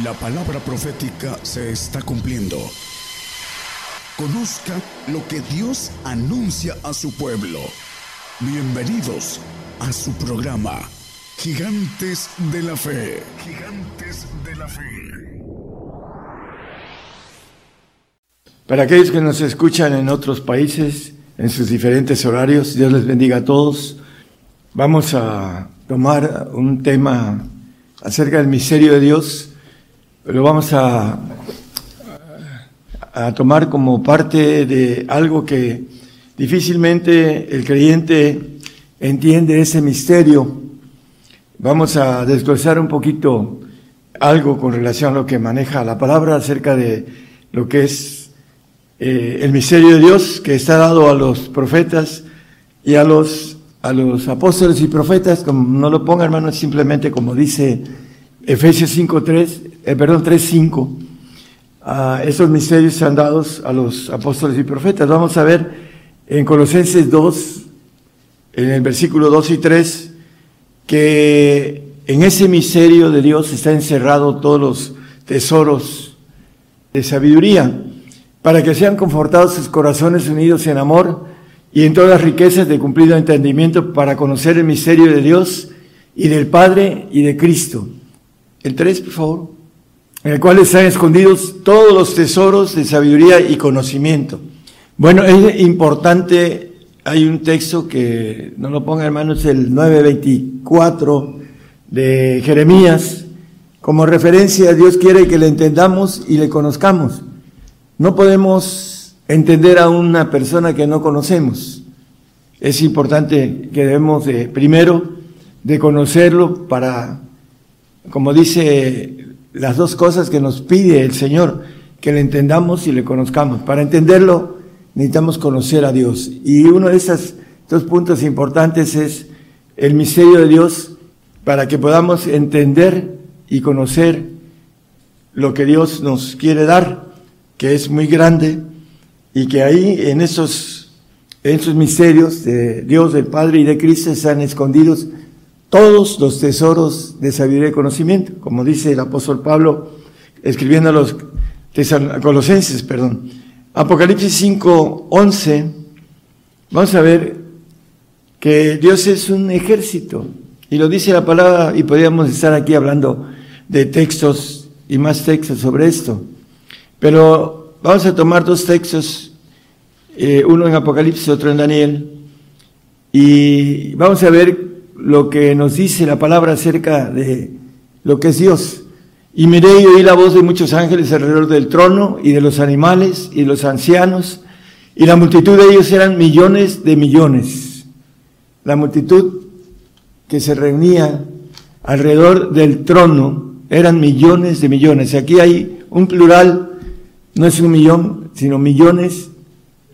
La palabra profética se está cumpliendo. Conozca lo que Dios anuncia a su pueblo. Bienvenidos a su programa, Gigantes de la Fe. Gigantes de la Fe. Para aquellos que nos escuchan en otros países, en sus diferentes horarios, Dios les bendiga a todos. Vamos a tomar un tema acerca del misterio de Dios lo vamos a, a tomar como parte de algo que difícilmente el creyente entiende ese misterio. Vamos a desglosar un poquito algo con relación a lo que maneja la palabra acerca de lo que es eh, el misterio de Dios que está dado a los profetas y a los, a los apóstoles y profetas, como no lo ponga hermano, simplemente como dice Efesios 5.3, eh, perdón, 3.5. Uh, esos misterios han dados a los apóstoles y profetas. Vamos a ver en Colosenses 2, en el versículo 2 y 3, que en ese misterio de Dios está encerrado todos los tesoros de sabiduría, para que sean confortados sus corazones unidos en amor y en todas las riquezas de cumplido entendimiento para conocer el misterio de Dios y del Padre y de Cristo. El 3, por favor en el cual están escondidos todos los tesoros de sabiduría y conocimiento. Bueno, es importante, hay un texto que, no lo ponga hermanos, el 924 de Jeremías, como referencia, Dios quiere que le entendamos y le conozcamos. No podemos entender a una persona que no conocemos. Es importante que debemos de, primero, de conocerlo para, como dice las dos cosas que nos pide el Señor, que le entendamos y le conozcamos. Para entenderlo necesitamos conocer a Dios. Y uno de esos dos puntos importantes es el misterio de Dios para que podamos entender y conocer lo que Dios nos quiere dar, que es muy grande y que ahí en esos, en esos misterios de Dios, del Padre y de Cristo están escondidos todos los tesoros de sabiduría y conocimiento, como dice el apóstol Pablo escribiendo a los colosenses, perdón. Apocalipsis 5, 11, vamos a ver que Dios es un ejército, y lo dice la palabra, y podríamos estar aquí hablando de textos y más textos sobre esto, pero vamos a tomar dos textos, eh, uno en Apocalipsis, otro en Daniel, y vamos a ver lo que nos dice la palabra acerca de lo que es Dios. Y miré y oí la voz de muchos ángeles alrededor del trono y de los animales y de los ancianos, y la multitud de ellos eran millones de millones. La multitud que se reunía alrededor del trono eran millones de millones. Aquí hay un plural, no es un millón, sino millones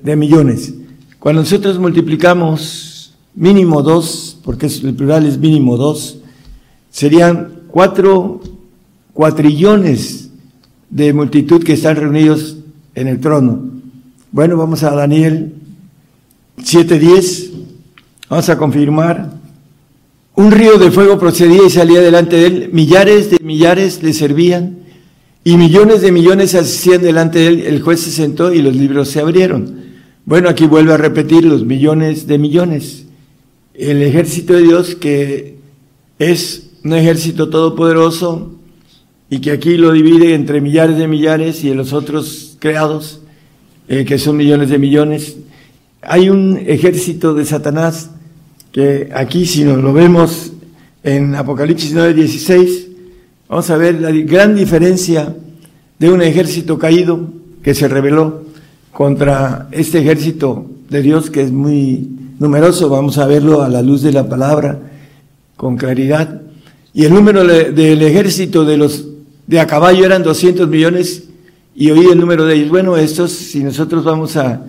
de millones. Cuando nosotros multiplicamos mínimo dos porque el plural es mínimo dos, serían cuatro cuatrillones de multitud que están reunidos en el trono. Bueno, vamos a Daniel 7.10, vamos a confirmar. Un río de fuego procedía y salía delante de él, millares de millares le servían y millones de millones asistían delante de él. El juez se sentó y los libros se abrieron. Bueno, aquí vuelve a repetir los millones de millones el ejército de Dios que es un ejército todopoderoso y que aquí lo divide entre millares de millares y en los otros creados, eh, que son millones de millones. Hay un ejército de Satanás que aquí, si nos lo vemos en Apocalipsis 9:16, vamos a ver la gran diferencia de un ejército caído que se rebeló contra este ejército de Dios que es muy numeroso, vamos a verlo a la luz de la palabra con claridad. Y el número del ejército de los de a caballo eran 200 millones y oí el número de ellos. Bueno, estos, si nosotros vamos a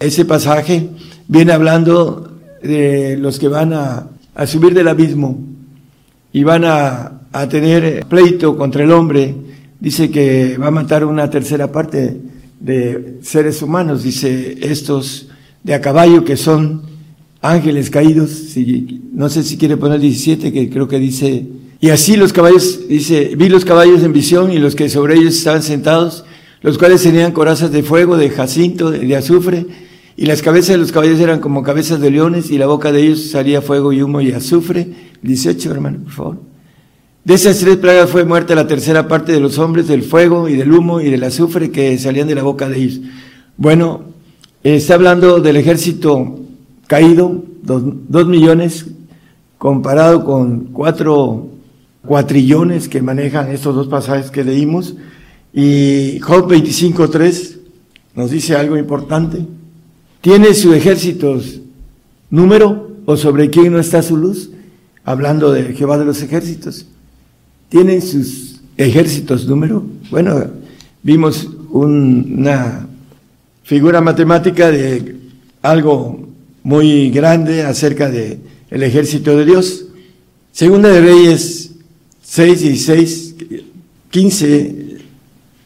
ese pasaje, viene hablando de los que van a, a subir del abismo y van a, a tener pleito contra el hombre. Dice que va a matar una tercera parte de seres humanos, dice estos de a caballo que son ángeles caídos, si, no sé si quiere poner 17, que creo que dice Y así los caballos, dice, vi los caballos en visión y los que sobre ellos estaban sentados, los cuales tenían corazas de fuego, de jacinto, de, azufre, y las cabezas de los caballos eran como cabezas de leones, y la boca de ellos salía fuego y humo y azufre. 18, hermano, por favor. De esas tres plagas fue muerta la tercera parte de los hombres, del fuego y del humo y del azufre que salían de la boca de ellos. Bueno, está hablando del ejército caído, dos, dos millones, comparado con cuatro cuatrillones que manejan estos dos pasajes que leímos. Y Job 25.3 nos dice algo importante. ¿Tiene su ejército número o sobre quién no está su luz? Hablando de Jehová de los ejércitos. ¿Tienen sus ejércitos número? Bueno, vimos una figura matemática de algo muy grande acerca de el ejército de Dios. Segunda de Reyes 6, 16, 15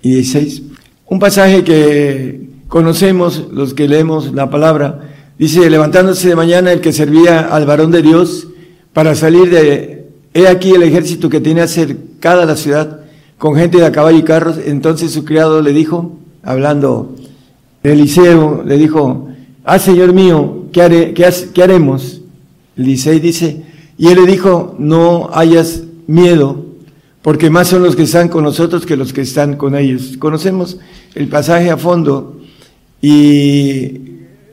y 16. Un pasaje que conocemos los que leemos la palabra. Dice, levantándose de mañana el que servía al varón de Dios para salir de, he aquí el ejército que tenía cercada la ciudad con gente de a caballo y carros. Entonces su criado le dijo, hablando de Eliseo, le dijo, ah, Señor mío, ¿qué, haremos? Eliseo dice, y él le dijo, no hayas miedo, porque más son los que están con nosotros que los que están con ellos. Conocemos el pasaje a fondo y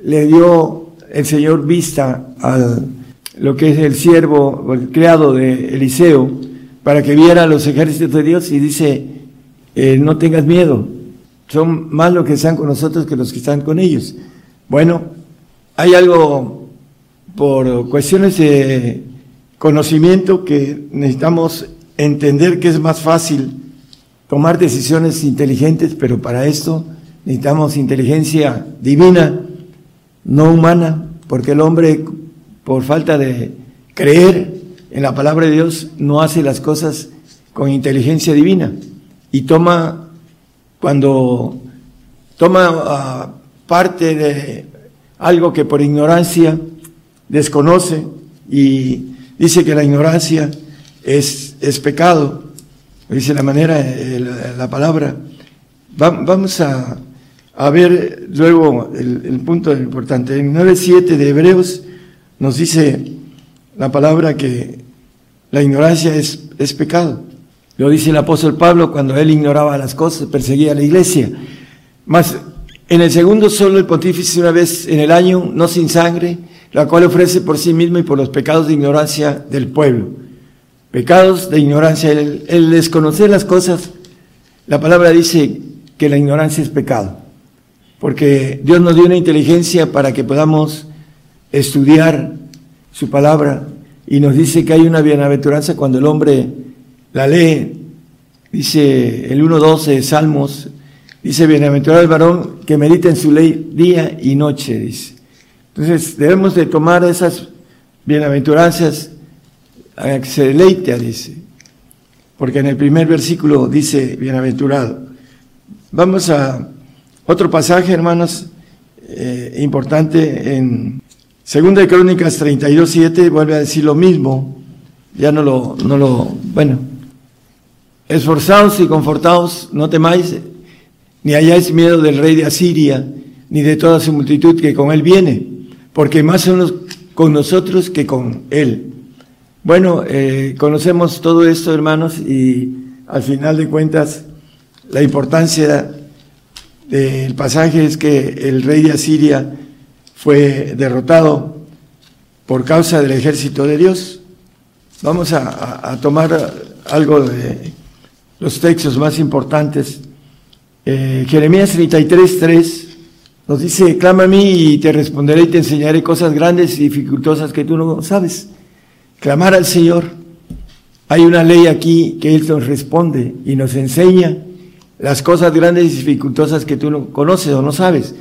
le dio el Señor vista a lo que es el siervo, el criado de Eliseo, para que viera los ejércitos de Dios y dice, eh, no tengas miedo, son más los que están con nosotros que los que están con ellos. Bueno, hay algo por cuestiones de conocimiento que necesitamos entender que es más fácil tomar decisiones inteligentes, pero para esto necesitamos inteligencia divina, no humana, porque el hombre, por falta de creer en la palabra de Dios, no hace las cosas con inteligencia divina. Y toma, cuando toma ah, parte de algo que por ignorancia desconoce y Dice que la ignorancia es, es pecado, dice la manera, la, palabra. vamos a, a, ver luego el, el punto importante. En 9.7 de Hebreos nos dice la palabra que la ignorancia es, es pecado. Lo dice el apóstol Pablo cuando él ignoraba las cosas, perseguía a la iglesia. Más en el segundo solo el pontífice una vez en el año, no sin sangre, la cual ofrece por sí mismo y por los pecados de ignorancia del pueblo. Pecados de ignorancia, el, desconocer las cosas, la palabra dice que la ignorancia es pecado, porque Dios nos dio una inteligencia para que podamos estudiar su palabra y nos dice que hay una bienaventuranza cuando el hombre la lee, dice el 1.12 de Salmos, dice, bienaventurado el varón que medita en su ley día y noche, dice. Entonces debemos de tomar esas bienaventuranzas a que se deleite, dice, porque en el primer versículo dice bienaventurado. Vamos a otro pasaje, hermanos, eh, importante en Segunda de Crónicas 32, 7, vuelve a decir lo mismo, ya no lo, no lo, bueno, esforzaos y confortaos, no temáis, ni hayáis miedo del rey de Asiria, ni de toda su multitud que con él viene porque más son con nosotros que con Él. Bueno, eh, conocemos todo esto, hermanos, y al final de cuentas, la importancia del pasaje es que el rey de Asiria fue derrotado por causa del ejército de Dios. Vamos a, tomar algo de los textos más importantes. Eh, Jeremías 33, 3 nos dice, clama a mí y te responderé y te enseñaré cosas grandes y dificultosas que tú no sabes. Clamar al Señor. Hay una ley aquí que Él nos responde y nos enseña las cosas grandes y dificultosas que tú no conoces o no sabes.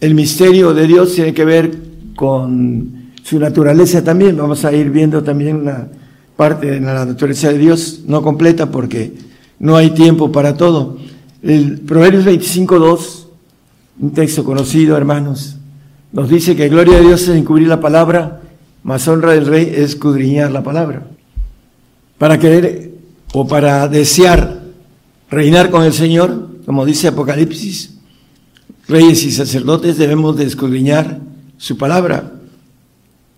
El misterio de Dios tiene que ver con su naturaleza también. Vamos a ir viendo también una parte de la naturaleza de Dios, no completa porque no hay tiempo para todo. El Proverbios 25, 2 un texto conocido, hermanos. Nos dice que gloria de Dios es encubrir la palabra, más honra del rey es escudriñar la palabra. para querer o para desear reinar con el Señor, como dice Apocalipsis, reyes y sacerdotes debemos de escudriñar su palabra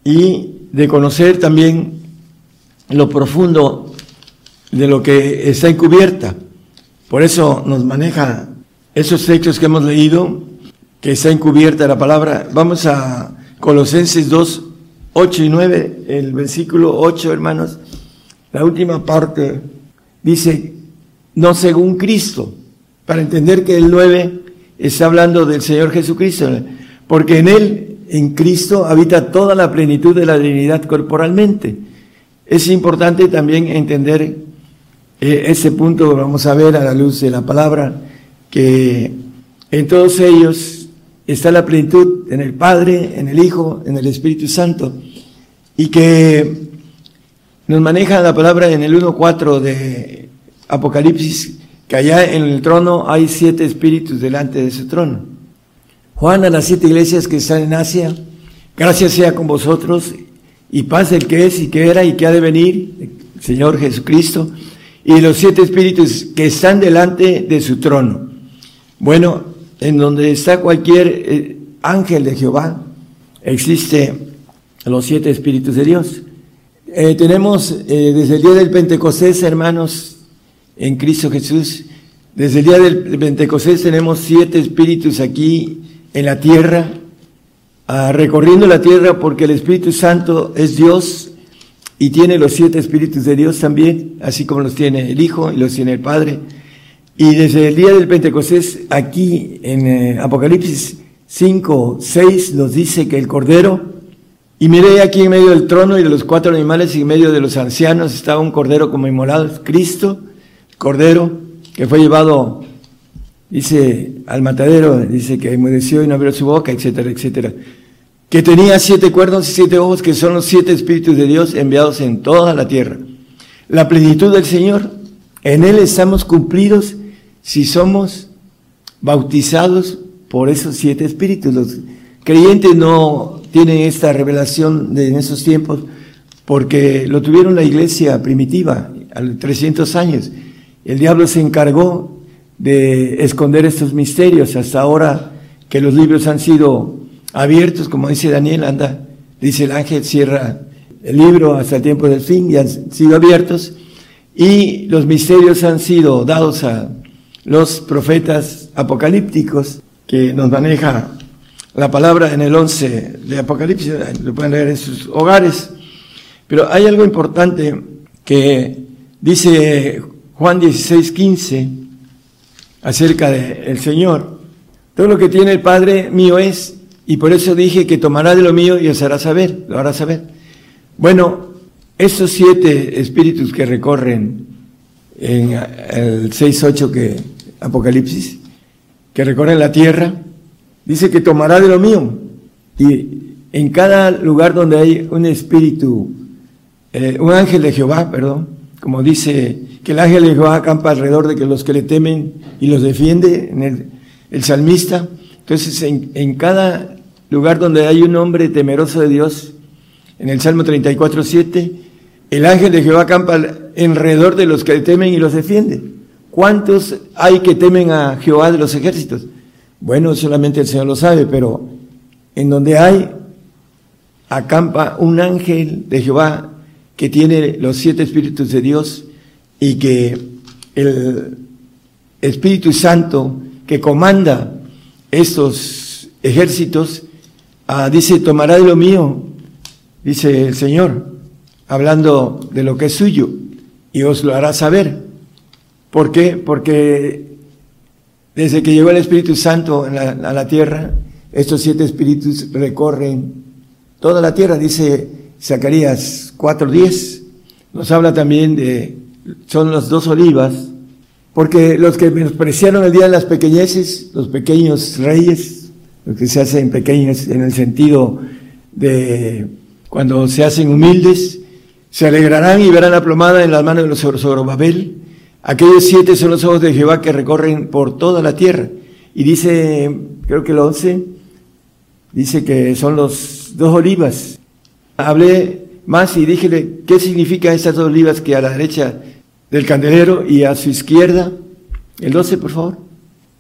y de conocer también lo profundo de lo que está encubierta. Por eso nos maneja esos textos que hemos leído, que está encubierta la palabra. Vamos a Colosenses 2, 8 y 9, el versículo 8, hermanos, la última parte dice, no según Cristo, para entender que el 9 está hablando del Señor Jesucristo, porque en Él, en Cristo, habita toda la plenitud de la divinidad corporalmente. Es importante también entender eh, ese punto, vamos a ver a la luz de la palabra, que en todos ellos está la plenitud en el Padre, en el Hijo, en el Espíritu Santo, y que nos maneja la palabra en el 1.4 de Apocalipsis, que allá en el trono hay siete espíritus delante de su trono. Juan a las siete iglesias que están en Asia, gracias sea con vosotros y paz el que es y que era y que ha de venir, Señor Jesucristo, y los siete espíritus que están delante de su trono. Bueno, en donde está cualquier eh, ángel de Jehová, existe los siete espíritus de Dios. Eh, tenemos eh, desde el día del Pentecostés, hermanos, en Cristo Jesús, desde el día del Pentecostés tenemos siete espíritus aquí en la tierra, ah, recorriendo la tierra porque el Espíritu Santo es Dios y tiene los siete espíritus de Dios también, así como los tiene el Hijo y los tiene el Padre. Y desde el día del Pentecostés, aquí en eh, Apocalipsis 5, 6, nos dice que el Cordero, y miré aquí en medio del trono y de los cuatro animales y en medio de los ancianos estaba un Cordero como inmolado, Cristo, Cordero, que fue llevado, dice, al matadero, dice que enmudeció y no abrió su boca, etcétera, etcétera. Que tenía siete cuernos y siete ojos, que son los siete espíritus de Dios enviados en toda la tierra. La plenitud del Señor, en Él estamos cumplidos si somos bautizados por esos siete espíritus. Los creyentes no tienen esta revelación de en esos tiempos porque lo tuvieron la iglesia primitiva a los 300 años. El diablo se encargó de esconder estos misterios hasta ahora que los libros han sido abiertos, como dice Daniel, anda, dice el ángel, cierra el libro hasta el tiempo del fin y han sido abiertos y los misterios han sido dados a los profetas apocalípticos que nos maneja la palabra en el 11 de Apocalipsis, lo pueden leer en sus hogares. Pero hay algo importante que dice Juan 16, 15 acerca del Señor. Todo lo que tiene el Padre mío es, y por eso dije que tomará de lo mío y os hará saber, lo hará saber. Bueno, esos siete espíritus que recorren en el 6.8 que Apocalipsis, que recorren la tierra, dice que tomará de lo mío. Y en cada lugar donde hay un espíritu, eh, un ángel de Jehová, perdón, como dice que el ángel de Jehová acampa alrededor de que los que le temen y los defiende, en el, salmista. Entonces, en, en, cada lugar donde hay un hombre temeroso de Dios, en el Salmo 34, 7, el ángel de Jehová acampa alrededor de los que temen y los defiende. ¿Cuántos hay que temen a Jehová de los ejércitos? Bueno, solamente el Señor lo sabe, pero en donde hay, acampa un ángel de Jehová que tiene los siete espíritus de Dios y que el Espíritu Santo que comanda estos ejércitos, ah, dice, tomará de lo mío, dice el Señor, hablando de lo que es suyo, y os lo hará saber. ¿Por qué? Porque desde que llegó el Espíritu Santo a la tierra, estos siete espíritus recorren toda la tierra, dice Zacarías 4.10. Nos habla también de, son las dos olivas, porque los que menospreciaron el día de las pequeñeces, los pequeños reyes, los que se hacen pequeños en el sentido de cuando se hacen humildes, se alegrarán y verán la plomada en las manos de los Zorobabel, Aquellos siete son los ojos de Jehová que recorren por toda la tierra. Y dice, creo que el once, dice que son los dos olivas. Hablé más y díjele, ¿qué significan estas dos olivas que a la derecha del candelero y a su izquierda? El 12, por favor.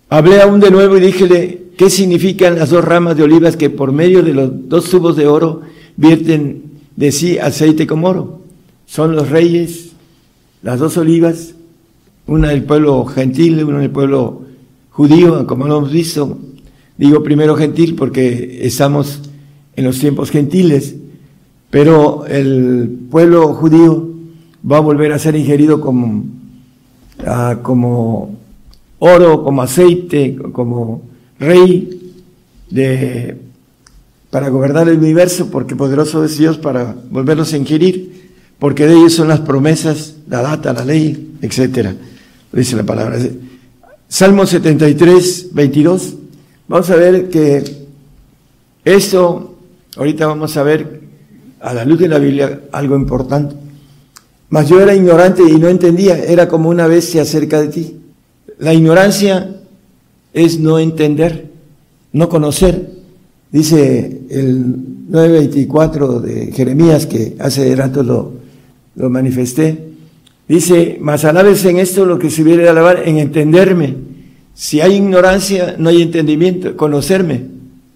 Hablé aún de nuevo y díjele, ¿qué significan las dos ramas de olivas que por medio de los dos tubos de oro vierten de sí aceite como oro? Son los reyes, las dos olivas, una del pueblo gentil, una del pueblo judío, como lo hemos visto. Digo primero gentil porque estamos en los tiempos gentiles, pero el pueblo judío va a volver a ser ingerido como, ah, como oro, como aceite, como rey de, para gobernar el universo, porque poderoso es Dios para volverlos a ingerir, porque de ellos son las promesas, la data, la ley, etcétera. Dice la palabra. Salmo 73, 22. Vamos a ver que esto, ahorita vamos a ver a la luz de la Biblia algo importante. Mas yo era ignorante y no entendía, era como una bestia cerca de ti. La ignorancia es no entender, no conocer. Dice el 9.24 de Jeremías, que hace rato lo, lo manifesté, dice, mas alabes en esto lo que se hubiera de alabar, en entenderme. Si hay ignorancia, no hay entendimiento. Conocerme,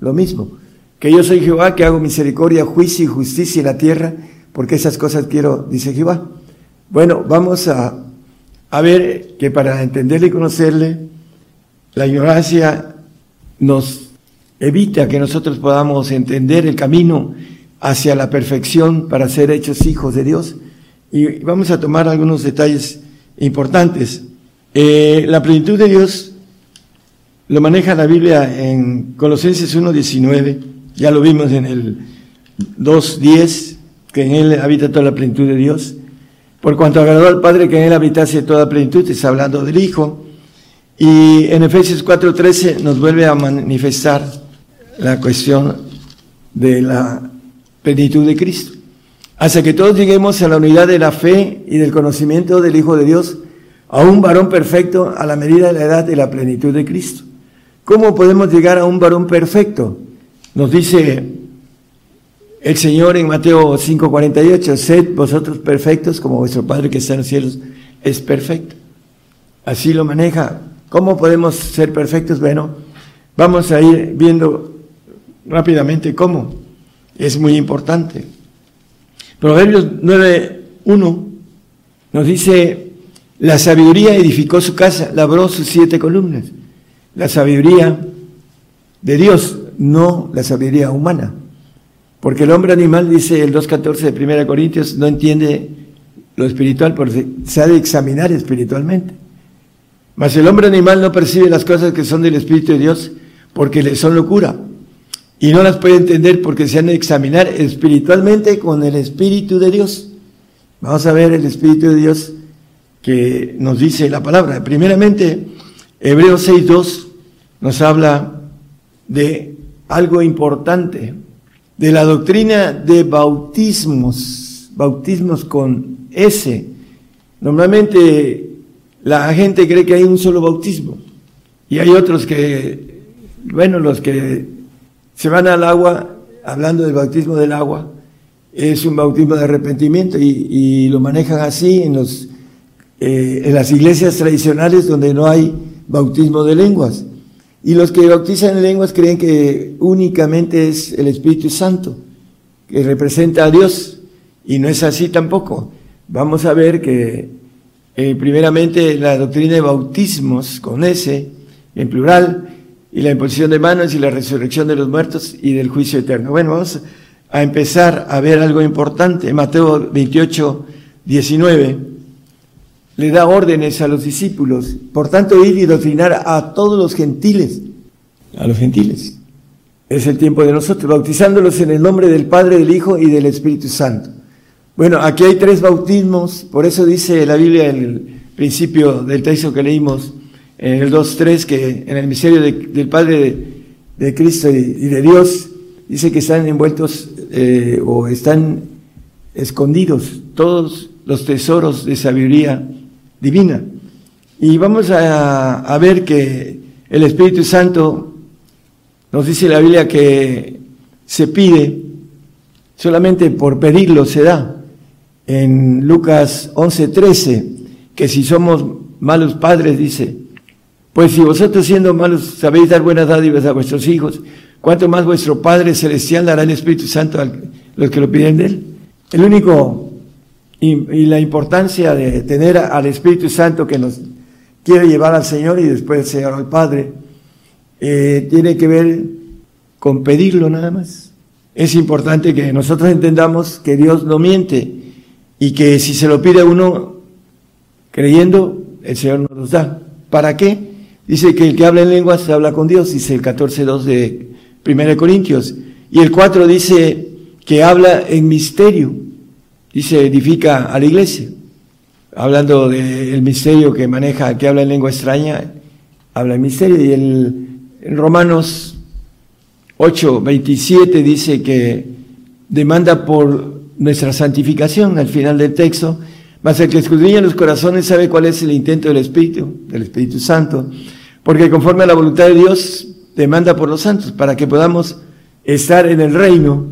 lo mismo que yo soy Jehová, que hago misericordia, juicio y justicia en la tierra, porque esas cosas quiero, dice Jehová. Bueno, vamos a, a ver que para entenderle y conocerle, la ignorancia nos evita que nosotros podamos entender el camino hacia la perfección para ser hechos hijos de Dios. Y vamos a tomar algunos detalles importantes. Eh, la plenitud de Dios lo maneja la Biblia en Colosenses 1.19 ya lo vimos en el 2.10, que en él habita toda la plenitud de Dios. Por cuanto agradó al Padre que en él habitase toda plenitud, está hablando del Hijo. Y en Efesios 4.13 nos vuelve a manifestar la cuestión de la plenitud de Cristo. Hasta que todos lleguemos a la unidad de la fe y del conocimiento del Hijo de Dios, a un varón perfecto a la medida de la edad de la plenitud de Cristo. ¿Cómo podemos llegar a un varón perfecto? Nos dice el Señor en Mateo 5:48, sed vosotros perfectos como vuestro Padre que está en los cielos es perfecto. Así lo maneja. ¿Cómo podemos ser perfectos? Bueno, vamos a ir viendo rápidamente cómo. Es muy importante. Proverbios 9:1 nos dice, la sabiduría edificó su casa, labró sus siete columnas. La sabiduría de Dios no la sabiduría humana. Porque el hombre animal, dice el 2.14 de 1 Corintios, no entiende lo espiritual porque se ha de examinar espiritualmente. Mas el hombre animal no percibe las cosas que son del Espíritu de Dios porque le son locura. Y no las puede entender porque se han de examinar espiritualmente con el Espíritu de Dios. Vamos a ver el Espíritu de Dios que nos dice la palabra. Primeramente, Hebreos 6.2 nos habla de algo importante de la doctrina de bautismos, bautismos con S. Normalmente la gente cree que hay un solo bautismo y hay otros que, bueno, los que se van al agua, hablando del bautismo del agua, es un bautismo de arrepentimiento y, lo manejan así eh, en las iglesias tradicionales donde no hay bautismo de lenguas. Y los que bautizan en lenguas creen que únicamente es el Espíritu Santo, que representa a Dios, y no es así tampoco. Vamos a ver que eh, primeramente la doctrina de bautismos con S, en plural, y la imposición de manos y la resurrección de los muertos y del juicio eterno. Bueno, vamos a empezar a ver algo importante. Mateo 28, 19 le da órdenes a los discípulos. Por tanto, ir y doctrinar a todos los gentiles, a los gentiles. Es el tiempo de nosotros, bautizándolos en el nombre del Padre, del Hijo y del Espíritu Santo. Bueno, aquí hay tres bautismos, por eso dice la Biblia en el principio del texto que leímos, en el 2.3, que en el misterio del Padre de, Cristo y, de Dios, dice que están envueltos eh, o están escondidos todos los tesoros de sabiduría divina. Y vamos a, ver que el Espíritu Santo nos dice la Biblia que se pide solamente por pedirlo se da. En Lucas 11:13, que si somos malos padres, dice, pues si vosotros siendo malos sabéis dar buenas dádivas a vuestros hijos, ¿cuánto más vuestro Padre Celestial dará el Espíritu Santo a los que lo piden de él? El único y, la importancia de tener al Espíritu Santo que nos quiere llevar al Señor y después el Señor al Padre, eh, tiene que ver con pedirlo nada más. Es importante que nosotros entendamos que Dios no miente y que si se lo pide uno creyendo, el Señor nos lo da. ¿Para qué? Dice que el que habla en lenguas habla con Dios, dice el 14.2 de 1 Corintios. Y el 4 dice que habla en misterio, dice edifica a la iglesia. Hablando del misterio que maneja, que habla en lengua extraña, habla en misterio. Y el, en Romanos 8.27 dice que demanda por nuestra santificación al final del texto, mas el que escudriña los corazones sabe cuál es el intento del Espíritu, del Espíritu Santo, porque conforme a la voluntad de Dios demanda por los santos, para que podamos estar en el reino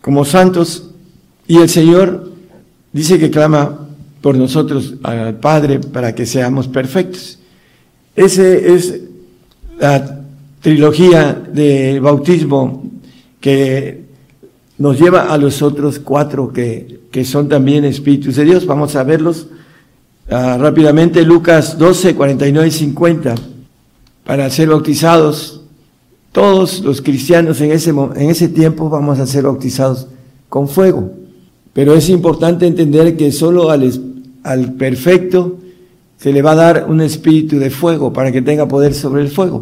como santos, y el Señor dice que clama por nosotros al Padre para que seamos perfectos. Ese es la trilogía del bautismo que nos lleva a los otros cuatro que, que son también espíritus de Dios. Vamos a verlos uh, rápidamente. Lucas 12, 49 y 50. Para ser bautizados, todos los cristianos en ese, en ese tiempo vamos a ser bautizados con fuego. Pero es importante entender que solo al, al perfecto se le va a dar un espíritu de fuego para que tenga poder sobre el fuego.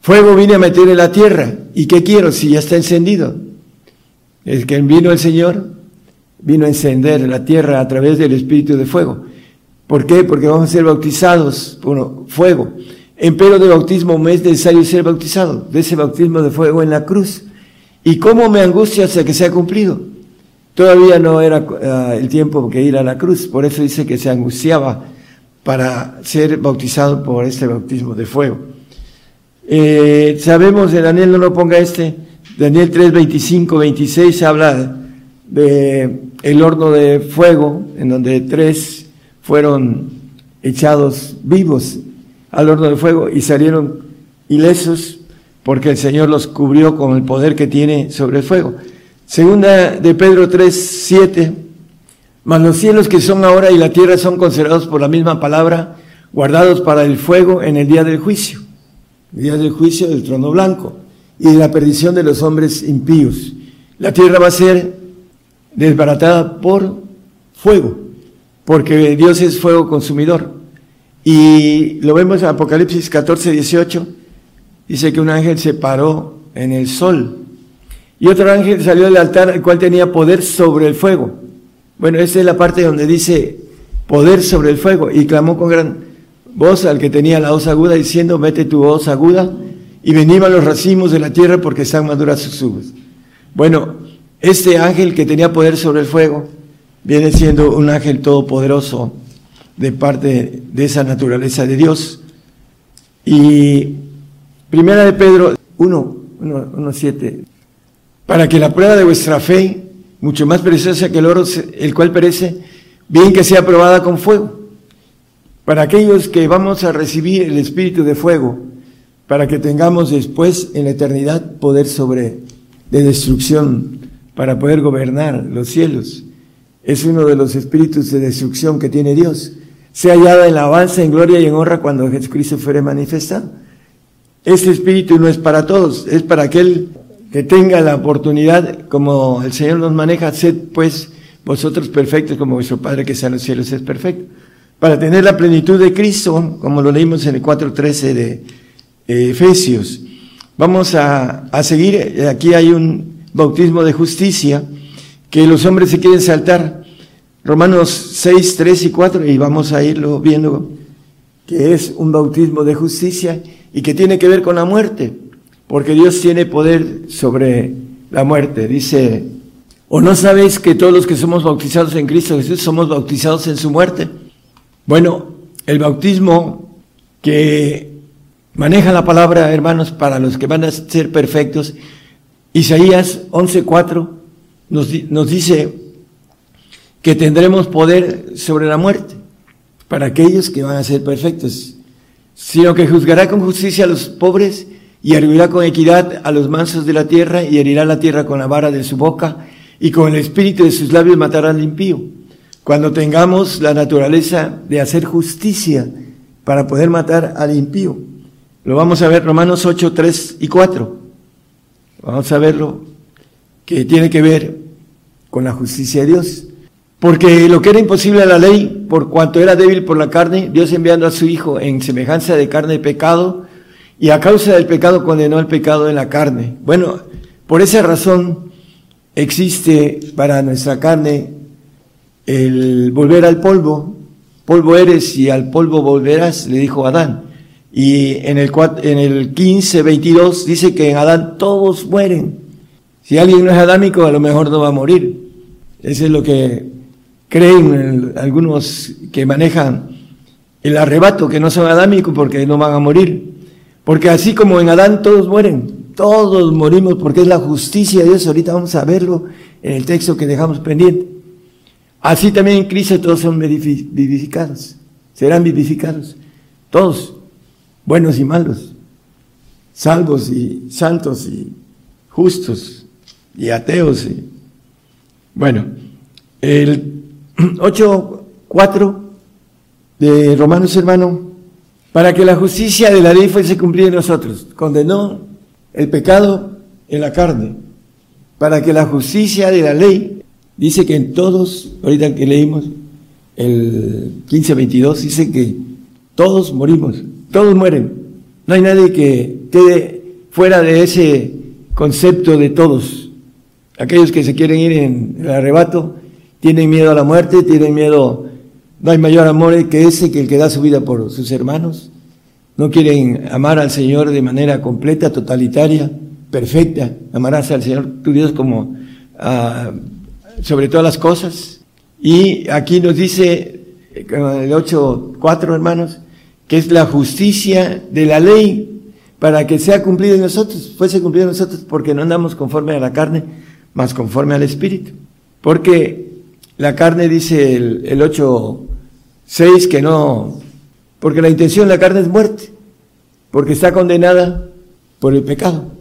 Fuego vine a meter en la tierra. ¿Y qué quiero si ya está encendido? Es que vino el Señor, vino a encender la tierra a través del Espíritu de fuego. ¿Por qué? Porque vamos a ser bautizados por fuego. En pelo de bautismo me es necesario ser bautizado, de ese bautismo de fuego en la cruz. ¿Y cómo me angustia hasta que sea cumplido? Todavía no era uh, el tiempo que ir a la cruz, por eso dice que se angustiaba para ser bautizado por este bautismo de fuego. Eh, sabemos de Daniel, no lo ponga este, Daniel 3, 25, 26 habla de el horno de fuego, en donde tres fueron echados vivos al horno de fuego y salieron ilesos porque el Señor los cubrió con el poder que tiene sobre el fuego. Segunda de Pedro 3, 7, mas los cielos que son ahora y la tierra son considerados por la misma palabra, guardados para el fuego en el día del juicio, el día del juicio del trono blanco y de la perdición de los hombres impíos. La tierra va a ser desbaratada por fuego, porque Dios es fuego consumidor. Y lo vemos en Apocalipsis 14, 18, dice que un ángel se paró en el sol y otro ángel salió del altar, el cual tenía poder sobre el fuego. Bueno, esa es la parte donde dice poder sobre el fuego, y clamó con gran voz al que tenía la voz aguda, diciendo, mete tu voz aguda y venimos los racimos de la tierra porque están maduras sus uvas. Bueno, este ángel que tenía poder sobre el fuego viene siendo un ángel todopoderoso de parte de esa naturaleza de Dios. Y primera de Pedro 1, 1, 7, para que la prueba de vuestra fe, mucho más preciosa que el oro, el cual perece, bien que sea probada con fuego. Para aquellos que vamos a recibir el espíritu de fuego, para que tengamos después en la eternidad poder sobre de destrucción para poder gobernar los cielos. Es uno de los espíritus de destrucción que tiene Dios. Se hallada en la alabanza, en gloria y en honra cuando Jesucristo fuere manifestado. Ese espíritu no es para todos, es para aquel que tenga la oportunidad, como el Señor nos maneja, sed pues vosotros perfectos como vuestro Padre que está en los cielos es perfecto. Para tener la plenitud de Cristo, como lo leímos en el 4.13 de Efesios. Vamos a, a, seguir, aquí hay un bautismo de justicia que los hombres se quieren saltar. Romanos 6, 3 y 4, y vamos a irlo viendo, que es un bautismo de justicia y que tiene que ver con la muerte, porque Dios tiene poder sobre la muerte. Dice, ¿o no sabéis que todos los que somos bautizados en Cristo Jesús somos bautizados en su muerte? Bueno, el bautismo que Maneja la palabra, hermanos, para los que van a ser perfectos. Isaías 11:4 nos, nos dice que tendremos poder sobre la muerte para aquellos que van a ser perfectos, sino que juzgará con justicia a los pobres y hervirá con equidad a los mansos de la tierra y herirá la tierra con la vara de su boca y con el espíritu de sus labios matará al impío. Cuando tengamos la naturaleza de hacer justicia para poder matar al impío. Lo vamos a ver Romanos 8, 3 y 4. Vamos a verlo que tiene que ver con la justicia de Dios. Porque lo que era imposible a la ley, por cuanto era débil por la carne, Dios enviando a su Hijo en semejanza de carne de pecado, y a causa del pecado condenó el pecado en la carne. Bueno, por esa razón existe para nuestra carne el volver al polvo, polvo eres y al polvo volverás, le dijo Adán. Y en el, en el 15, 22 dice que en Adán todos mueren. Si alguien no es adámico, a lo mejor no va a morir. Eso es lo que creen algunos que manejan el arrebato, que no son adámicos porque no van a morir. Porque así como en Adán todos mueren, todos morimos porque es la justicia de Dios. Ahorita vamos a verlo en el texto que dejamos pendiente. Así también en Cristo todos son vivificados, serán vivificados. Todos, buenos y malos, salvos y santos y justos y ateos. Y... Bueno, el 8.4 de Romanos hermano para que la justicia de la ley fuese cumplida en nosotros. Condenó el pecado en la carne, para que la justicia de la ley, dice que en todos, ahorita que leímos el 15-22, dice que todos morimos, todos mueren. No hay nadie que quede fuera de ese concepto de todos. Aquellos que se quieren ir en el arrebato tienen miedo a la muerte, tienen miedo no hay mayor amor que ese que el que da su vida por sus hermanos. No quieren amar al Señor de manera completa, totalitaria, perfecta. Amarás al Señor tu Dios como ah, sobre todas las cosas. Y aquí nos dice el 8.4, hermanos, que es la justicia de la ley para que sea cumplida en nosotros, fuese cumplida en nosotros, porque no andamos conforme a la carne, más conforme al Espíritu. Porque la carne, dice el, el 8, 6 que no, porque la intención de la carne es muerte, porque está condenada por el pecado.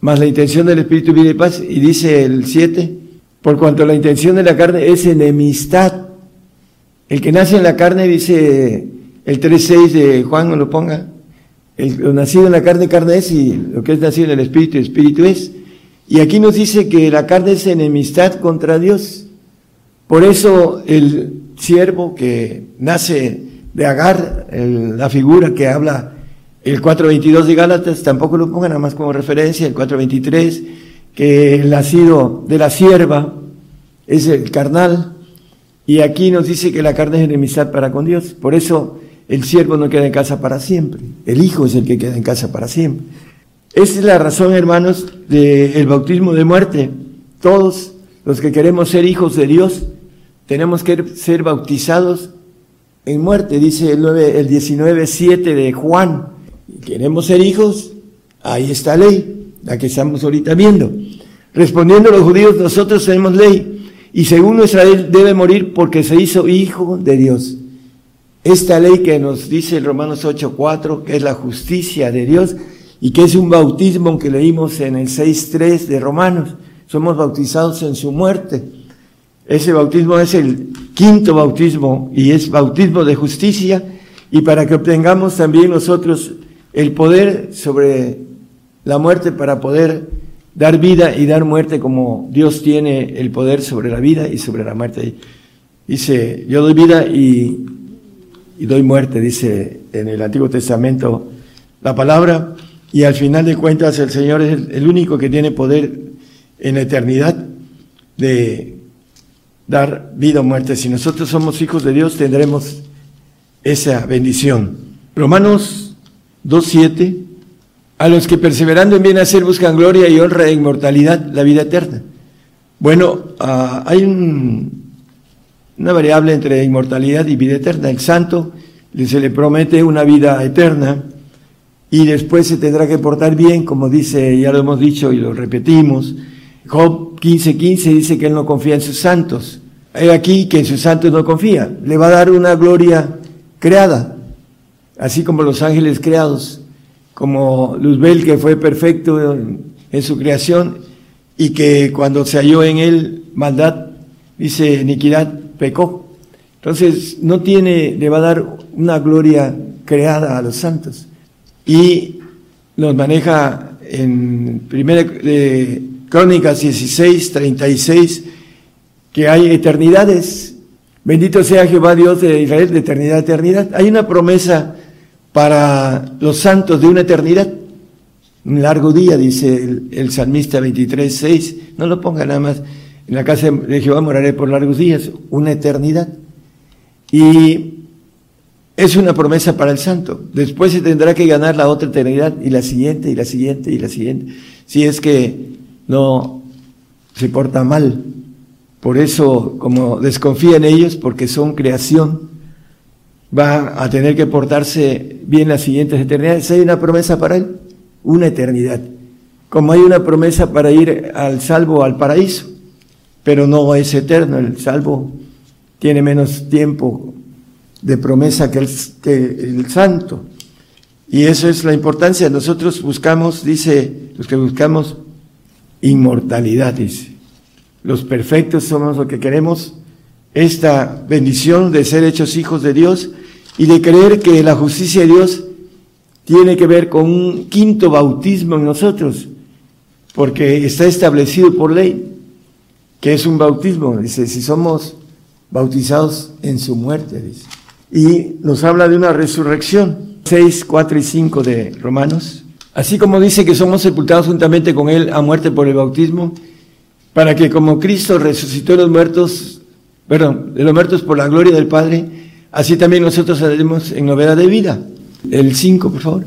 Más la intención del Espíritu y paz. Y dice el 7, por cuanto la intención de la carne es enemistad. El que nace en la carne, dice el 3.6 de Juan, lo ponga, el, lo nacido en la carne, carne es, y lo que es nacido en el Espíritu, Espíritu es. Y aquí nos dice que la carne es enemistad contra Dios. Por eso el siervo que nace de Agar, la figura que habla el 4.22 de Gálatas, tampoco lo pongan nada más como referencia, el 4.23, que el nacido de la sierva es el carnal, y aquí nos dice que la carne es enemistad para con Dios, por eso el siervo no queda en casa para siempre, el hijo es el que queda en casa para siempre. Esa es la razón, hermanos, del bautismo de muerte. Todos los que queremos ser hijos de Dios, tenemos que ser bautizados en muerte, dice el, 9, el 19.7 de Juan. ¿Queremos ser hijos? Ahí está ley, la que estamos ahorita viendo. Respondiendo los judíos, nosotros tenemos ley, y según nuestra ley debe morir porque se hizo hijo de Dios. Esta ley que nos dice el Romanos 8.4, que es la justicia de Dios, y que es un bautismo que leímos en el 6.3 de Romanos, somos bautizados en su muerte. Ese bautismo es el quinto bautismo y es bautismo de justicia y para que obtengamos también nosotros el poder sobre la muerte para poder dar vida y dar muerte como Dios tiene el poder sobre la vida y sobre la muerte. Dice, yo doy vida y, doy muerte, dice en el Antiguo Testamento la palabra, y al final de cuentas el Señor es el único que tiene poder en la eternidad de dar vida o muerte. Si nosotros somos hijos de Dios, tendremos esa bendición. Romanos 2.7, a los que perseverando en bien hacer buscan gloria y honra e inmortalidad, la vida eterna. Bueno, ah, hay una variable entre inmortalidad y vida eterna. El santo se le promete una vida eterna y después se tendrá que portar bien, como dice, ya lo hemos dicho y lo repetimos. Job 15:15 15 dice que Él no confía en sus santos. Hay aquí que en sus santos no confía. Le va a dar una gloria creada, así como los ángeles creados, como Luzbel que fue perfecto en su creación y que cuando se halló en él maldad, dice iniquidad, pecó. Entonces no tiene, le va a dar una gloria creada a los santos. Y nos maneja en primera de Crónicas 16, 36, que hay eternidades. Bendito sea Jehová Dios de Israel de eternidad a eternidad. Hay una promesa para los santos de una eternidad. Un largo día, dice el, el salmista 23, 6. No lo ponga nada más. En la casa de Jehová moraré por largos días, una eternidad. Y es una promesa para el santo. Después se tendrá que ganar la otra eternidad y la siguiente y la siguiente y la siguiente. Si es que no se porta mal. Por eso, como desconfía en ellos, porque son creación, va a tener que portarse bien las siguientes eternidades. Hay una promesa para él, una eternidad. Como hay una promesa para ir al salvo al paraíso, pero no es eterno. El salvo tiene menos tiempo de promesa que el, santo. Y eso es la importancia. Nosotros buscamos, dice, los que buscamos inmortalidad, dice. Los perfectos somos los que queremos esta bendición de ser hechos hijos de Dios y de creer que la justicia de Dios tiene que ver con un quinto bautismo en nosotros, porque está establecido por ley, que es un bautismo, dice, si somos bautizados en su muerte, dice y nos habla de una resurrección. 6, 4 y 5 de Romanos. Así como dice que somos sepultados juntamente con Él a muerte por el bautismo, para que como Cristo resucitó de los muertos, perdón, de los muertos por la gloria del Padre, así también nosotros seremos en novedad de vida. El 5, por favor.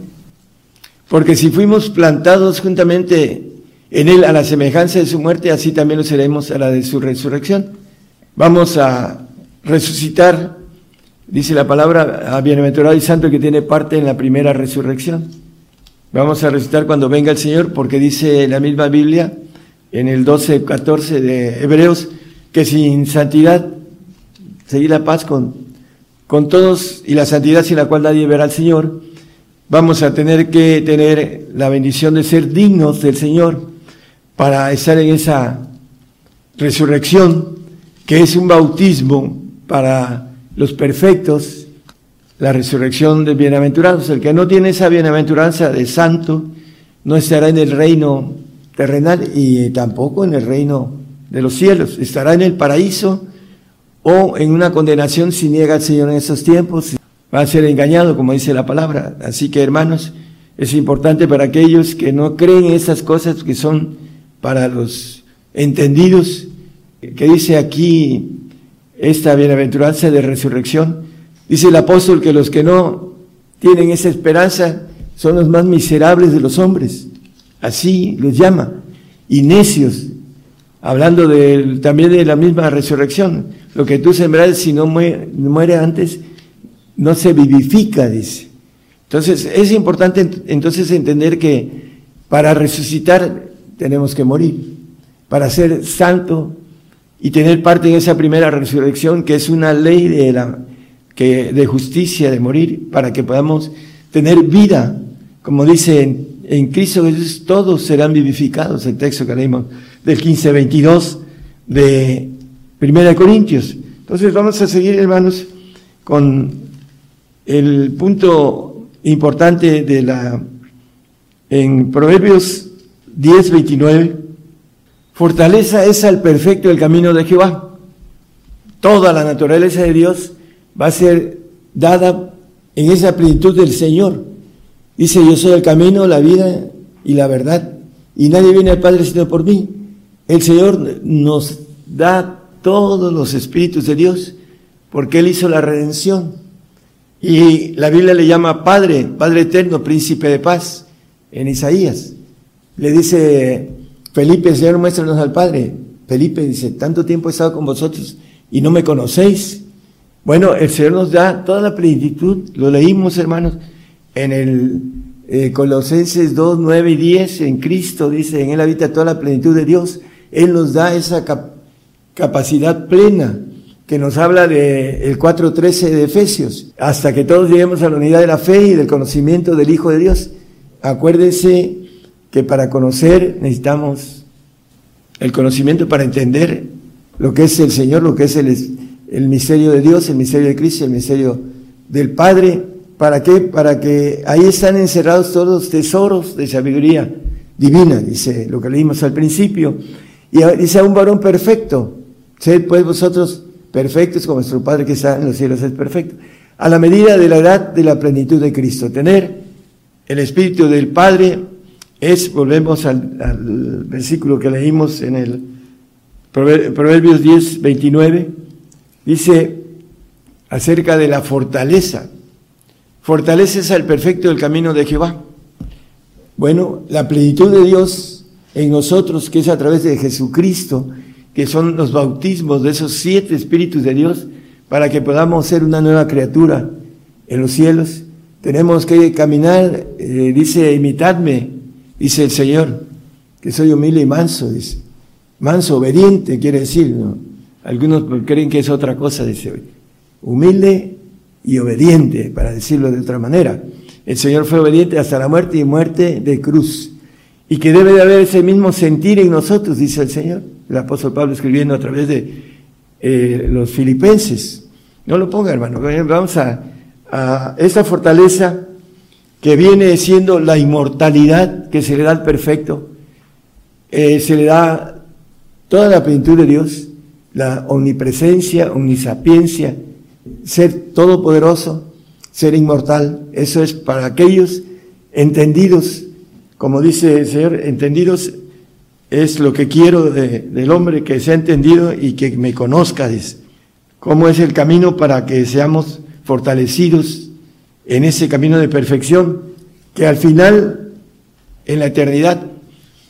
Porque si fuimos plantados juntamente en Él a la semejanza de su muerte, así también lo seremos a la de su resurrección. Vamos a resucitar Dice la palabra, bienaventurado y santo que tiene parte en la primera resurrección. Vamos a recitar cuando venga el Señor, porque dice la misma Biblia, en el 12, 14 de Hebreos, que sin santidad, seguir la paz con, con todos y la santidad sin la cual nadie verá al Señor, vamos a tener que tener la bendición de ser dignos del Señor para estar en esa resurrección, que es un bautismo para los perfectos, la resurrección de bienaventurados. El que no tiene esa bienaventuranza de santo no estará en el reino terrenal y tampoco en el reino de los cielos. Estará en el paraíso o en una condenación si niega al Señor en esos tiempos. Va a ser engañado, como dice la palabra. Así que, hermanos, es importante para aquellos que no creen en esas cosas que son para los entendidos, que dice aquí esta bienaventuranza de resurrección. Dice el apóstol que los que no tienen esa esperanza son los más miserables de los hombres. Así los llama. Y necios, hablando de, también de la misma resurrección. Lo que tú sembras, si no muere, muere antes, no se vivifica, dice. Entonces, es importante entonces entender que para resucitar tenemos que morir. Para ser santo y tener parte en esa primera resurrección, que es una ley de, la, que, de justicia, de morir, para que podamos tener vida. Como dice en, Cristo Jesús, todos serán vivificados, el texto que leímos del 15-22 de Corintios. Entonces vamos a seguir, hermanos, con el punto importante de la, en Proverbios 10, 29, Fortaleza es al perfecto el camino de Jehová. Toda la naturaleza de Dios va a ser dada en esa plenitud del Señor. Dice, yo soy el camino, la vida y la verdad. Y nadie viene al Padre sino por mí. El Señor nos da todos los espíritus de Dios porque Él hizo la redención. Y la Biblia le llama Padre, Padre eterno, príncipe de paz, en Isaías. Le dice Felipe, Señor, muéstranos al Padre. Felipe dice, tanto tiempo he estado con vosotros y no me conocéis. Bueno, el Señor nos da toda la plenitud, lo leímos hermanos, en el eh, Colosenses 2, 9 y 10, en Cristo dice, en Él habita toda la plenitud de Dios. Él nos da esa capacidad plena que nos habla de el 4.13 de Efesios, hasta que todos lleguemos a la unidad de la fe y del conocimiento del Hijo de Dios. Acuérdense que para conocer necesitamos el conocimiento para entender lo que es el Señor, lo que es el, el misterio de Dios, el misterio de Cristo, el misterio del Padre. ¿Para qué? Para que ahí están encerrados todos los tesoros de sabiduría divina, dice lo que leímos al principio. Y dice a un varón perfecto, sed pues vosotros perfectos como nuestro Padre que está en los cielos es perfecto. A la medida de la edad de la plenitud de Cristo. Tener el Espíritu del Padre es, volvemos al, versículo que leímos en el Proverbios 10, 29, dice acerca de la fortaleza. Fortaleza es al perfecto del camino de Jehová. Bueno, la plenitud de Dios en nosotros, que es a través de Jesucristo, que son los bautismos de esos siete espíritus de Dios, para que podamos ser una nueva criatura en los cielos. Tenemos que caminar, eh, dice, imitadme, dice el Señor, que soy humilde y manso, dice. Manso, obediente, quiere decir, ¿no? Algunos creen que es otra cosa, dice, humilde y obediente, para decirlo de otra manera. El Señor fue obediente hasta la muerte y muerte de cruz. Y que debe de haber ese mismo sentir en nosotros, dice el Señor el apóstol Pablo escribiendo a través de eh, los filipenses. No lo ponga, hermano. Vamos a, a esta fortaleza que viene siendo la inmortalidad que se le da al perfecto, eh, se le da toda la plenitud de Dios, la omnipresencia, omnisapiencia, ser todopoderoso, ser inmortal. Eso es para aquellos entendidos, como dice el Señor, entendidos es lo que quiero del hombre que se ha entendido y que me conozca. ¿Cómo es el camino para que seamos fortalecidos en ese camino de perfección? Que al final, en la eternidad,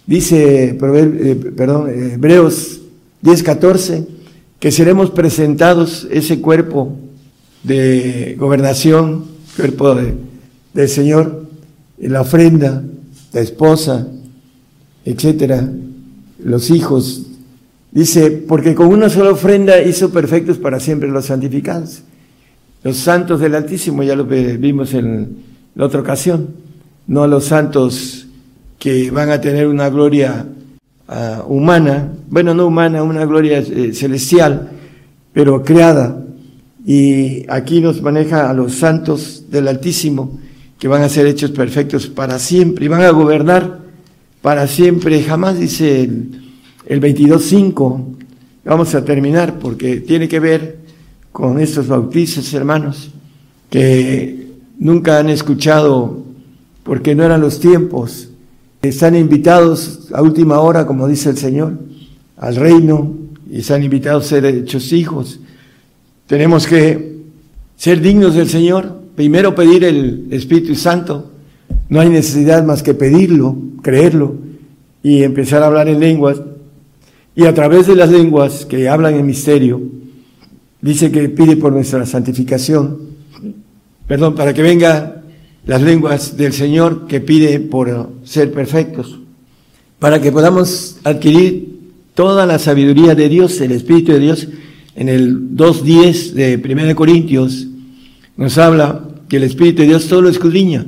dice eh, perdón, Hebreos 10:14, que seremos presentados ese cuerpo de gobernación, cuerpo de, del Señor, la ofrenda, la esposa, etcétera, los hijos. Dice, porque con una sola ofrenda hizo perfectos para siempre los santificados. Los santos del Altísimo, ya lo vimos en la otra ocasión, no a los santos que van a tener una gloria ah, humana, bueno, no humana, una gloria eh, celestial, pero creada. Y aquí nos maneja a los santos del Altísimo, que van a ser hechos perfectos para siempre y van a gobernar para siempre, jamás dice el, el 22.5, vamos a terminar porque tiene que ver con estos bautizos, hermanos, que nunca han escuchado porque no eran los tiempos. Están invitados a última hora, como dice el Señor, al reino y están invitados a ser hechos hijos. Tenemos que ser dignos del Señor, primero pedir el Espíritu Santo, no hay necesidad más que pedirlo, creerlo y empezar a hablar en lenguas. Y a través de las lenguas que hablan en misterio, dice que pide por nuestra santificación, perdón, para que vengan las lenguas del Señor que pide por ser perfectos, para que podamos adquirir toda la sabiduría de Dios, el Espíritu de Dios. En el 2.10 de 1 Corintios nos habla que el Espíritu de Dios todo lo escudriña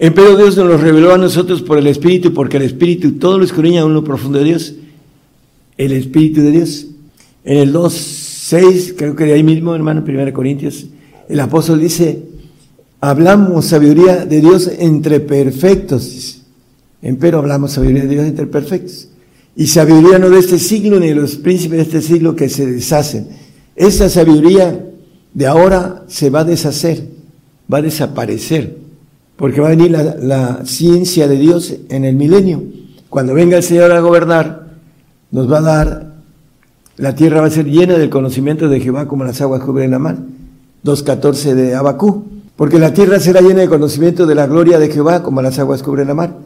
Empero Dios nos lo reveló a nosotros por el Espíritu, porque el Espíritu todo lo escudriña en lo profundo de Dios. El Espíritu de Dios. En el 2.6, creo que de ahí mismo, hermano, 1 Corintios, el apóstol dice, hablamos sabiduría de Dios entre perfectos. Empero hablamos sabiduría de Dios entre perfectos. Y sabiduría no de este siglo ni de los príncipes de este siglo que se deshacen. Esa sabiduría de ahora se va a deshacer, va a desaparecer porque va a venir la, ciencia de Dios en el milenio. Cuando venga el Señor a gobernar, nos va a dar, la tierra va a ser llena del conocimiento de Jehová como las aguas cubren la mar. 2.14 de Abacú. Porque la tierra será llena de conocimiento de la gloria de Jehová como las aguas cubren la mar.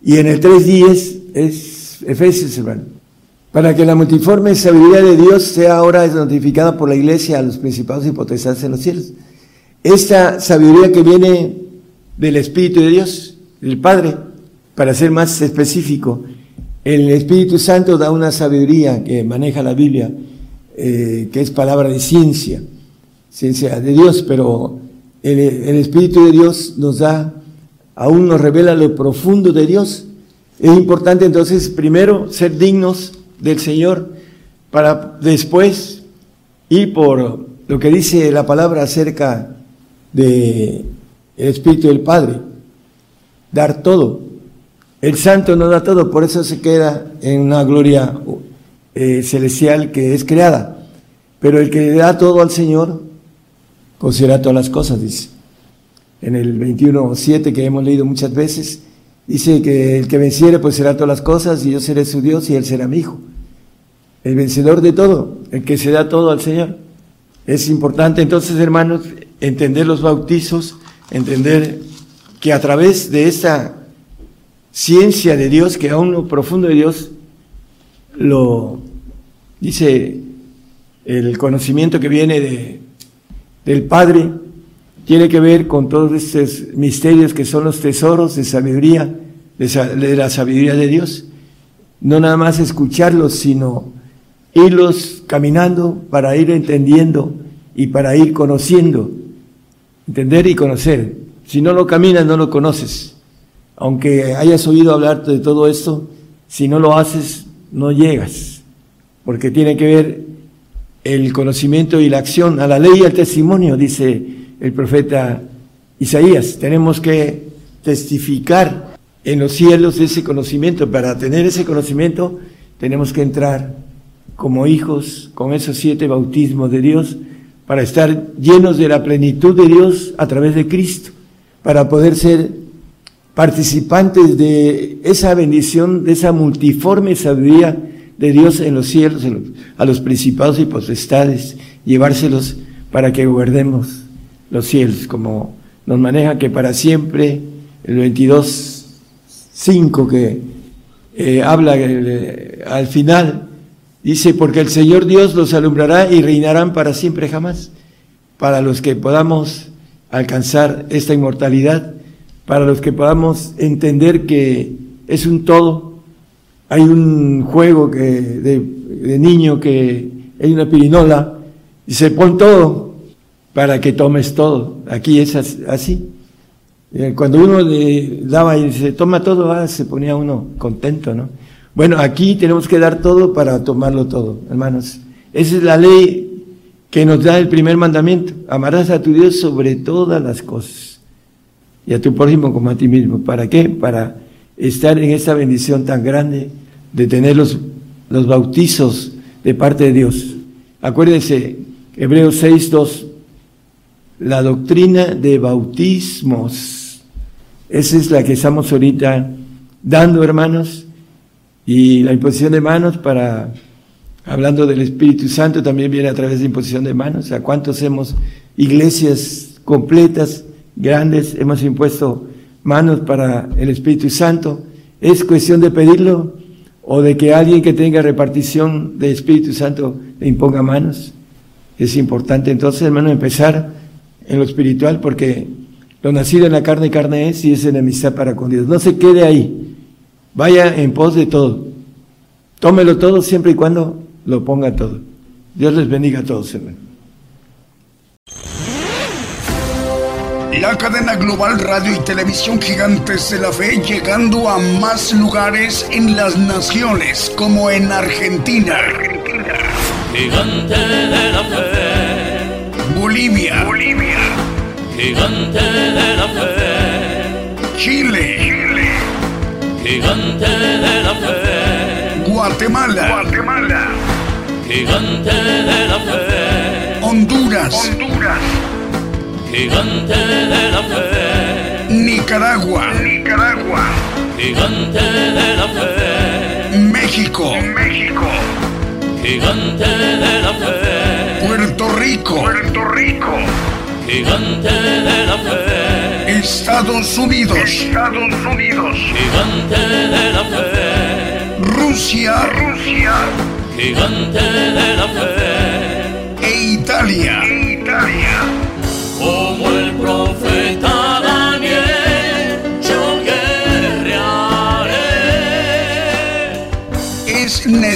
Y en el 3.10 es Efesios, hermano. Para que la multiforme sabiduría de Dios sea ahora notificada por la iglesia a los principados y potestades en los cielos. Esta sabiduría que viene del Espíritu de Dios, del Padre, para ser más específico, El Espíritu Santo da una sabiduría que maneja la Biblia, eh, que es palabra de ciencia, ciencia de Dios, pero el, el Espíritu de Dios nos da, aún nos revela lo profundo de Dios. Es importante entonces primero ser dignos del Señor para después ir por lo que dice la palabra acerca de el Espíritu del Padre, dar todo. El Santo no da todo, por eso se queda en una gloria eh, celestial que es creada. Pero el que le da todo al Señor, considera todas las cosas, dice. En el 21.7 que hemos leído muchas veces, dice que el que venciere pues será todas las cosas y yo seré su Dios y él será mi hijo. El vencedor de todo, el que se da todo al Señor. Es importante entonces, hermanos, entender los bautizos, entender que a través de esta ciencia de Dios, que aún lo profundo de Dios lo dice el conocimiento que viene de, del Padre, tiene que ver con todos estos misterios que son los tesoros de sabiduría, de, la sabiduría de Dios. No nada más escucharlos, sino irlos caminando para ir entendiendo y para ir conociendo. Entender y conocer. Si no lo caminas, no lo conoces. Aunque hayas oído hablar de todo esto, si no lo haces, no llegas. Porque tiene que ver el conocimiento y la acción, a la ley y al testimonio, dice el profeta Isaías. Tenemos que testificar en los cielos ese conocimiento. Para tener ese conocimiento tenemos que entrar como hijos con esos siete bautismos de Dios para estar llenos de la plenitud de Dios a través de Cristo, para poder ser participantes de esa bendición, de esa multiforme sabiduría de Dios en los cielos, a los principados y potestades, llevárselos para que guardemos los cielos, como nos maneja que para siempre, el 22.5 que eh, habla eh, al final, dice, porque el Señor Dios los alumbrará y reinarán para siempre jamás, para los que podamos alcanzar esta inmortalidad, para los que podamos entender que es un todo. Hay un juego que, de, de niño que hay una pirinola y se pone todo para que tomes todo. Aquí es así. Eh, cuando uno le daba y se toma todo, ah, se ponía uno contento, ¿no? Bueno, aquí tenemos que dar todo para tomarlo todo, hermanos. Esa es la ley que nos da el primer mandamiento. Amarás a tu Dios sobre todas las cosas y a tu prójimo como a ti mismo. ¿Para qué? Para estar en esta bendición tan grande de tener los, los bautizos de parte de Dios. Acuérdense, Hebreos 6, 2, la doctrina de bautismos. Esa es la que estamos ahorita dando, hermanos, y la imposición de manos para, hablando del Espíritu Santo, también viene a través de imposición de manos. ¿A cuántos hemos, iglesias completas, grandes, hemos impuesto manos para el Espíritu Santo? ¿Es cuestión de pedirlo o de que alguien que tenga repartición de Espíritu Santo le imponga manos? Es importante entonces, hermano, empezar en lo espiritual, porque lo nacido en la carne, carne es y es enemistad para con Dios. No se quede ahí, vaya en pos de todo. Tómelo todo siempre y cuando lo ponga todo. Dios les bendiga a todos, hermano. La cadena global radio y televisión gigantes de la fe llegando a más lugares en las naciones como en Argentina. Argentina. Gigante de la fe. Bolivia. Bolivia gigante de la fe. Chile, Chile, gigante de la fe. Guatemala, Guatemala, gigante de la fe. Honduras, Honduras, gigante de la fe. Nicaragua, Nicaragua, gigante de la fe. México, México, gigante de la fe. Puerto Rico, Puerto Rico gigante de la fe. Estados Unidos, Estados Unidos, gigante de la fe. Rusia, Rusia, gigante de la fe. E Italia, Italia,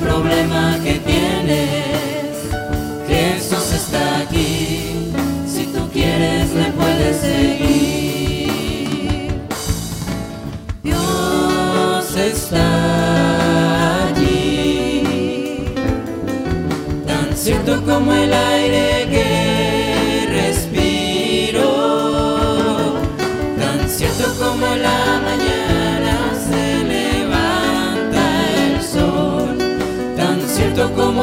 Problema que tienes. Jesús está aquí, si tú quieres le puedes seguir. Dios está allí, tan cierto como el aire que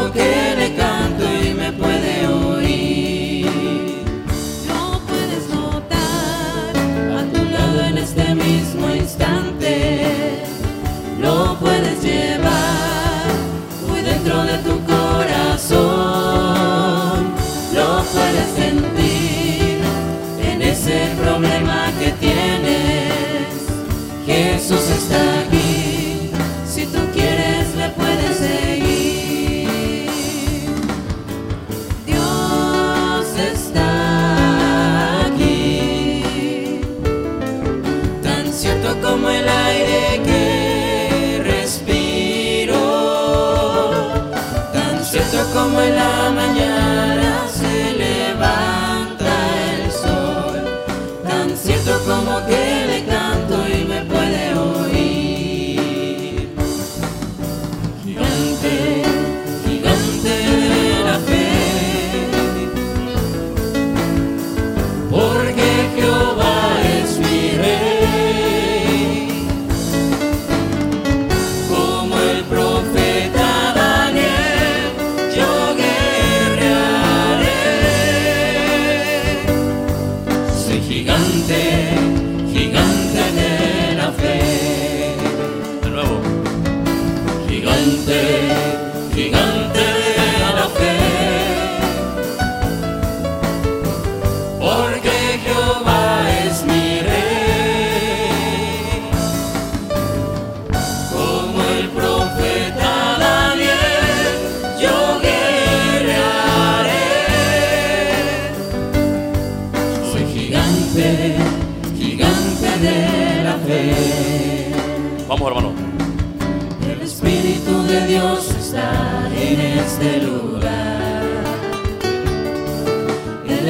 como que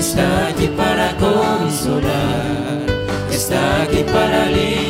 está aquí para consolar, está aquí para aliviar.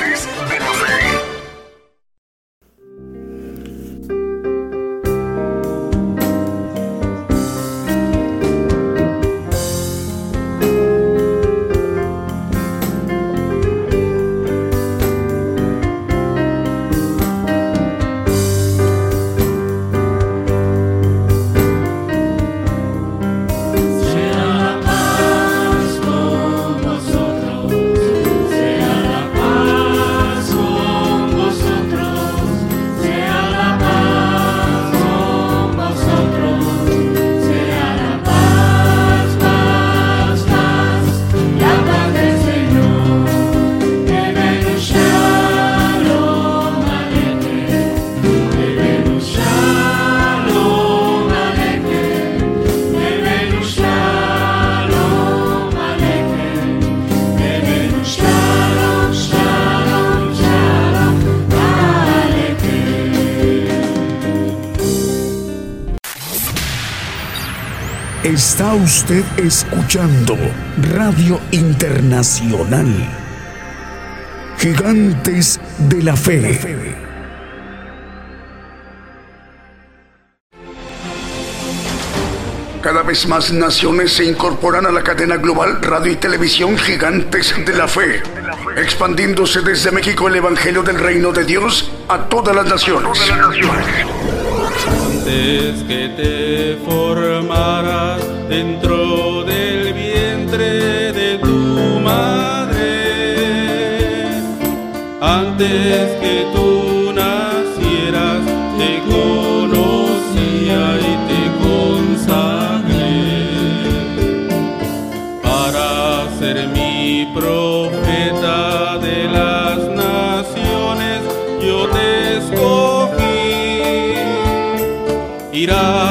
usted escuchando Radio Internacional. Gigantes de la Fe. Cada vez más naciones se incorporan a la cadena global radio y televisión Gigantes de la Fe, expandiéndose desde México el Evangelio del Reino de Dios a todas las naciones. Antes que te formaras dentro del vientre de tu madre, antes que tú mirada.